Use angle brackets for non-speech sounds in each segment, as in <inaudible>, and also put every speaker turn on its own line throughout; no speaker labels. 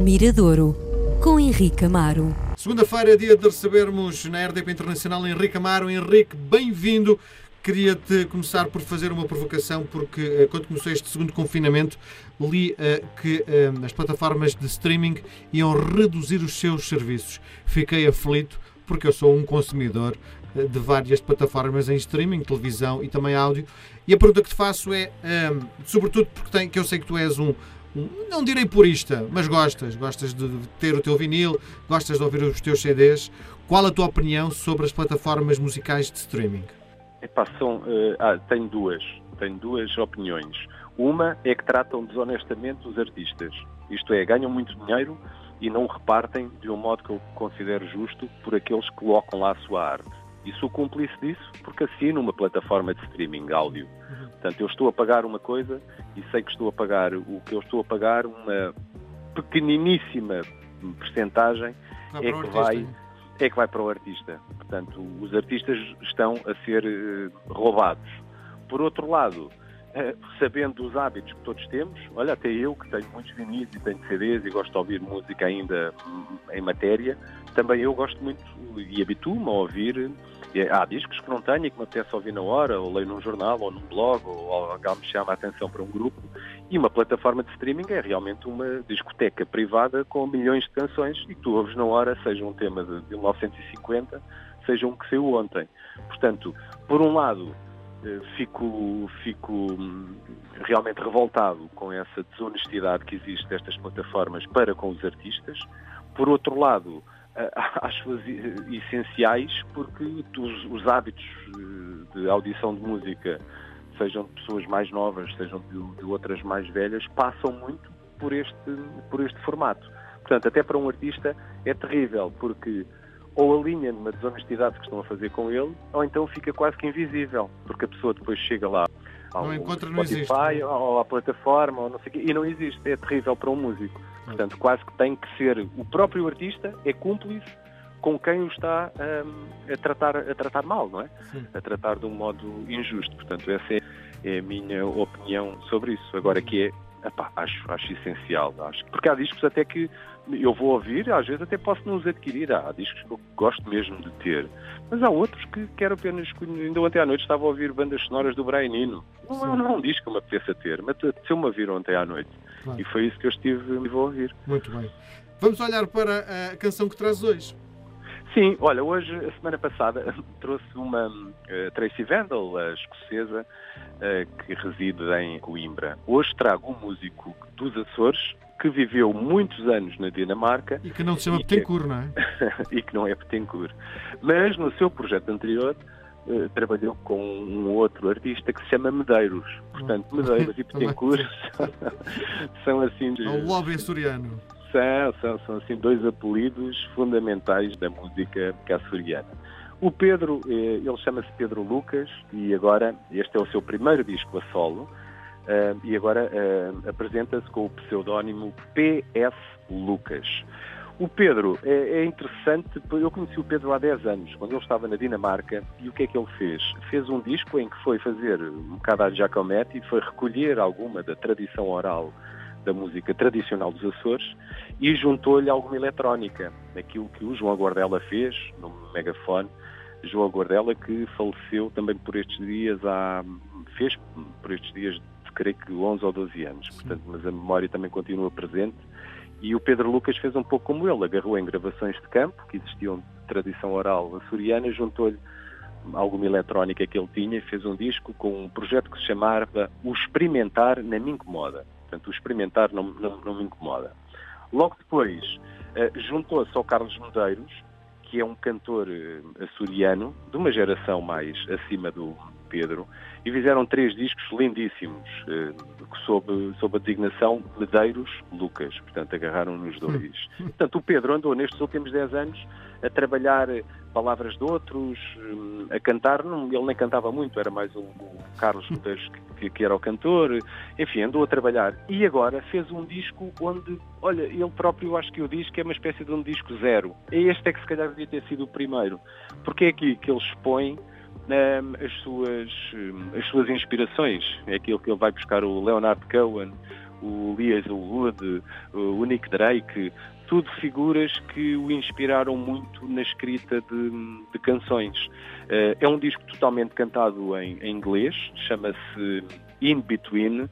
Miradouro, com Henrique Amaro.
Segunda-feira é dia de recebermos na RDP Internacional Henrique Amaro. Henrique, bem-vindo. Queria-te começar por fazer uma provocação, porque eh, quando começou este segundo confinamento, li uh, que uh, as plataformas de streaming iam reduzir os seus serviços. Fiquei aflito, porque eu sou um consumidor uh, de várias plataformas em streaming, televisão e também áudio. E a pergunta que te faço é, sobretudo porque tem, que eu sei que tu és um, não direi purista, mas gostas, gostas de ter o teu vinil, gostas de ouvir os teus CDs. Qual a tua opinião sobre as plataformas musicais de streaming?
Epá, são, uh, ah, tenho duas, tenho duas opiniões. Uma é que tratam desonestamente os artistas, isto é, ganham muito dinheiro e não repartem de um modo que eu considero justo por aqueles que colocam lá a sua arte. E sou cúmplice disso porque assino uma plataforma de streaming áudio. Uhum. Portanto, eu estou a pagar uma coisa e sei que estou a pagar o que eu estou a pagar, uma pequeniníssima percentagem é que vai é que vai para o artista. Portanto, os artistas estão a ser uh, roubados. Por outro lado, sabendo os hábitos que todos temos, olha, até eu que tenho muitos vinis e tenho CDs e gosto de ouvir música ainda hum, em matéria, também eu gosto muito e habituo-me a ouvir há discos que não tenho e que me apetece ouvir na hora, ou leio num jornal, ou num blog, ou alguém me chama a atenção para um grupo. E uma plataforma de streaming é realmente uma discoteca privada com milhões de canções e tu ouves na hora, seja um tema de 1950, seja um que saiu ontem. Portanto, por um lado, fico, fico hum, realmente revoltado com essa desonestidade que existe destas plataformas para com os artistas. Por outro lado, <laughs> às suas essenciais, porque os, os, hábitos eh, de audição de música, sejam de pessoas mais novas, sejam de, de, outras mais velhas, passam muito por este, por este formato. Portanto, até para um artista é terrível, porque ou alinha numa desonestidade que estão a fazer com ele, ou então fica quase que invisível, porque a pessoa depois chega lá
ao não encontra, não
Spotify,
existe.
ou à plataforma, ou não sei o quê, e não existe. É terrível para um músico. Portanto, quase que tem que ser o próprio artista é cúmplice com quem o está um, a, tratar, a tratar mal, não é? Sim. A tratar de um modo injusto. Portanto, essa é, é a minha opinião sobre isso. Agora que é Epá, acho, acho essencial. Acho, porque há discos até que eu vou ouvir, às vezes até posso não os adquirir. Há discos que eu gosto mesmo de ter. Mas há outros que quero apenas. Ainda ontem à noite estava a ouvir bandas sonoras do Brian Eno. Não, não é um disco que me apeteça ter, mas apeteceu-me a vir ontem à noite. Claro. E foi isso que eu estive a ouvir.
Muito bem. Vamos olhar para a canção que traz hoje.
Sim, olha, hoje, a semana passada, <laughs> trouxe uma uh, Tracy Vandal, a escocesa, uh, que reside em Coimbra. Hoje trago um músico dos Açores, que viveu muitos anos na Dinamarca.
E que não se chama Petencourt, não é? <laughs>
e que não é Petencourt. Mas no seu projeto anterior uh, trabalhou com um outro artista que se chama Medeiros. Portanto, Medeiros e <laughs> Petencourt são, são assim...
É o lobby açoriano.
São, são, são assim dois apelidos fundamentais da música açoriana. O Pedro, eh, ele chama-se Pedro Lucas e agora este é o seu primeiro disco a solo eh, e agora eh, apresenta-se com o pseudónimo PS Lucas. O Pedro é, é, interessante, eu conheci o Pedro há 10 anos, quando ele estava na Dinamarca, e o que é que ele fez? Fez um disco em que foi fazer um bocado a Giacometti foi recolher alguma da tradição oral da música tradicional dos Açores e juntou-lhe alguma eletrónica, aquilo que o João Guardela fez no megafone. João Guardela que faleceu também por estes dias, há, fez por estes dias, creio que 11 ou 12 anos, portanto, mas a memória também continua presente. E o Pedro Lucas fez um pouco como ele, agarrou em gravações de campo, que existiam de tradição oral açoriana, juntou-lhe alguma eletrónica que ele tinha e fez um disco com um projeto que se chamava O Experimentar Na Me Incomoda. Portanto, o experimentar não, não, não me incomoda. Logo depois, uh, juntou-se ao Carlos Medeiros, que é um cantor uh, açoriano, de uma geração mais acima do Pedro, e fizeram três discos lindíssimos, uh, sob, sob a designação Medeiros Lucas. Portanto, agarraram nos dois. Portanto, o Pedro andou nestes últimos dez anos a trabalhar palavras de outros, hum, a cantar, não, ele nem cantava muito, era mais o, o Carlos Medeiros que, que, era o cantor, enfim, andou a trabalhar. E agora fez um disco onde, olha, ele próprio acho que o diz que é uma espécie de um disco zero. E este é que se calhar devia ter sido o primeiro, porque é aqui que ele expõe as, suas, um, as suas inspirações. É aquilo que ele vai buscar o Leonard Cohen, o Lee Wood, o Nick Drake, tudo figuras que o inspiraram muito na escrita de, de canções. Uh, é um disco totalmente cantado em, em inglês, chama-se In Between,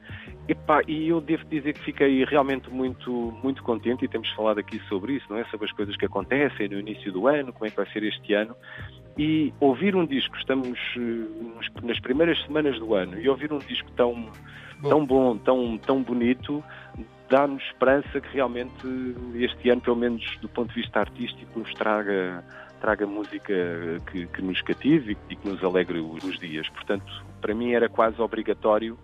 e eu devo dizer que fiquei realmente muito, muito contente e temos falado aqui sobre isso, não é? Sobre as coisas que acontecem no início do ano, como é que vai ser este ano. E ouvir um disco, estamos uh, nas primeiras semanas do ano, e ouvir um disco tão bom, tão, bom, tão, tão bonito, dá-nos esperança que realmente este ano, pelo menos do ponto de vista artístico, nos traga, traga música que, que nos cative e que nos alegre os, dias. Portanto, para mim era quase obrigatório.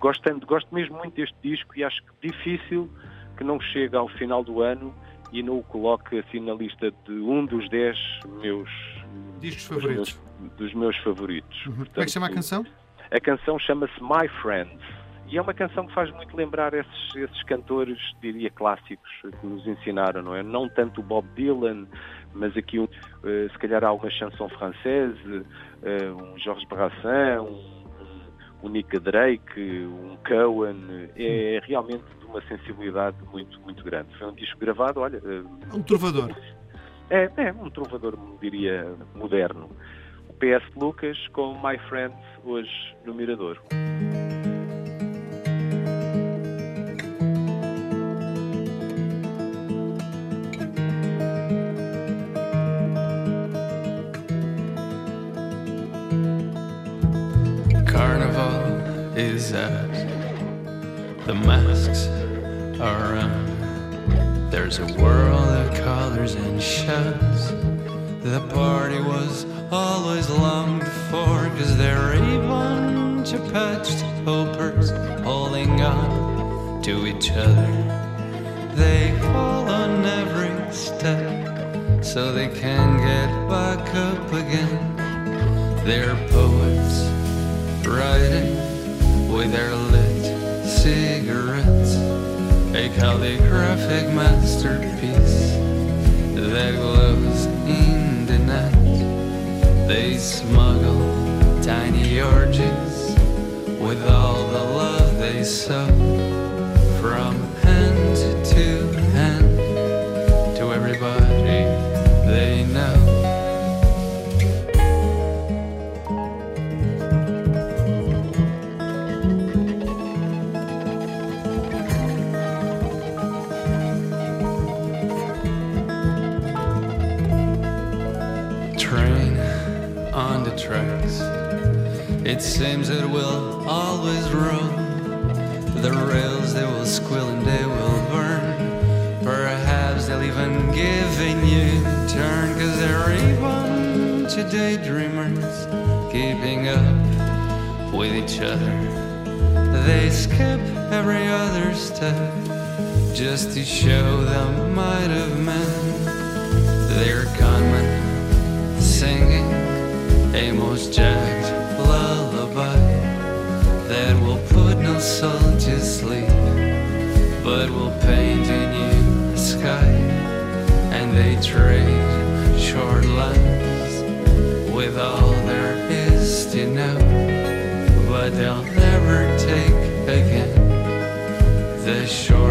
Gostando, gosto mesmo muito deste disco e acho que difícil que não chegue ao final do ano e não o coloque assim na lista de um dos dez meus
discos favoritos.
Dos meus, dos meus favoritos.
Uhum. Portanto, Como é que chama a canção?
A canção chama-se My Friends e é uma canção que faz muito lembrar esses, esses cantores, diria, clássicos que nos ensinaram, não é? Não tanto o Bob Dylan, mas aqui, uh, se calhar, há uma chanson francesa, uh, um Georges Brassens, um, um Nick Drake, um Cohen. É realmente de uma sensibilidade muito, muito grande. Foi um disco gravado, olha... Uh,
um trovador.
É, é, um trovador, diria, moderno. O PS Lucas com My Friends, hoje no Mirador.
is out. The masks are on. There's a world of colors and shows. The party was always longed for, cause they're bunch of patched hopers holding on to each other. They fall on every step so they can get back up again. They're poets writing with their lit cigarettes, calligraphic masterpiece that glows in the night. They smuggle tiny orgies with all the love they sow It seems it will always roll. The rails they will squeal and they will burn. Perhaps they'll even give a new turn, cause they're a keeping up with each other. They skip every other step just to show the might of men. They're conmen singing a most jacked lullaby that will put no soul to sleep, but will paint a new sky. And they trade short lines with all there is to know, but they'll never take again the shortest